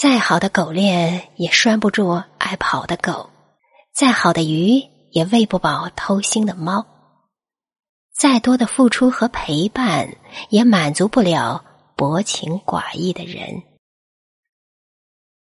再好的狗链也拴不住爱跑的狗再好的鱼也喂不饱偷腥的猫。再多的付出和陪伴也满足不了薄情寡义的人。